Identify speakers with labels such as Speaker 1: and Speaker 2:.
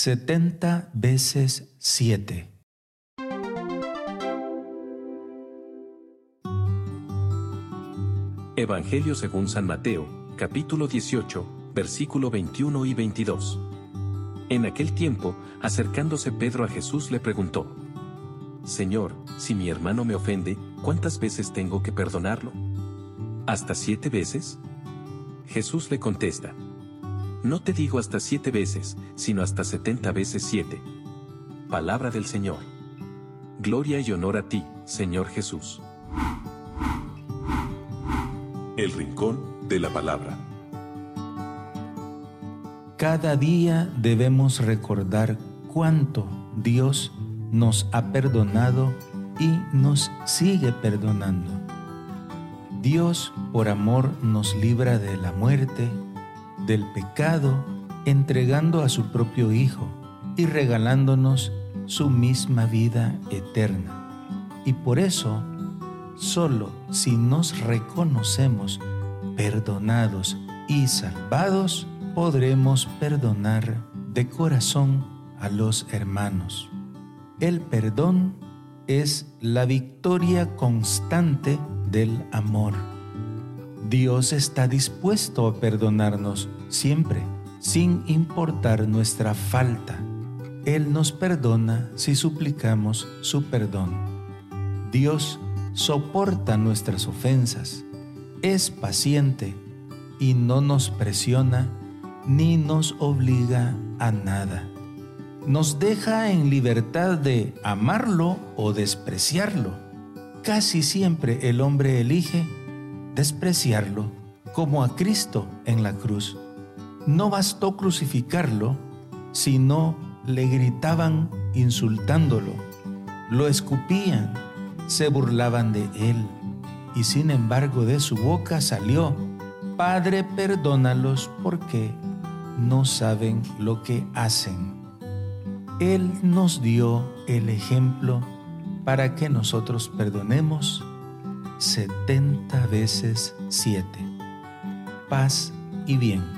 Speaker 1: 70 veces 7.
Speaker 2: Evangelio según San Mateo, capítulo 18, versículo 21 y 22. En aquel tiempo, acercándose Pedro a Jesús le preguntó, Señor, si mi hermano me ofende, ¿cuántas veces tengo que perdonarlo? ¿Hasta siete veces? Jesús le contesta, No te digo hasta siete veces, sino hasta setenta veces siete. Palabra del Señor. Gloria y honor a ti, Señor Jesús.
Speaker 3: El Rincón de la Palabra.
Speaker 1: Cada día debemos recordar cuánto Dios nos ha perdonado y nos sigue perdonando. Dios por amor nos libra de la muerte, del pecado, entregando a su propio Hijo y regalándonos su misma vida eterna. Y por eso, solo si nos reconocemos perdonados y salvados, podremos perdonar de corazón a los hermanos. El perdón es la victoria constante del amor. Dios está dispuesto a perdonarnos siempre, sin importar nuestra falta. Él nos perdona si suplicamos su perdón. Dios soporta nuestras ofensas, es paciente y no nos presiona ni nos obliga a nada. Nos deja en libertad de amarlo o despreciarlo casi siempre el hombre elige despreciarlo, como a Cristo en la cruz. No bastó crucificarlo, sino le gritaban insultándolo, lo escupían, se burlaban de él, y sin embargo de su boca salió, Padre, perdónalos porque no saben lo que hacen. Él nos dio el ejemplo para que nosotros perdonemos 70 veces 7. Paz y bien.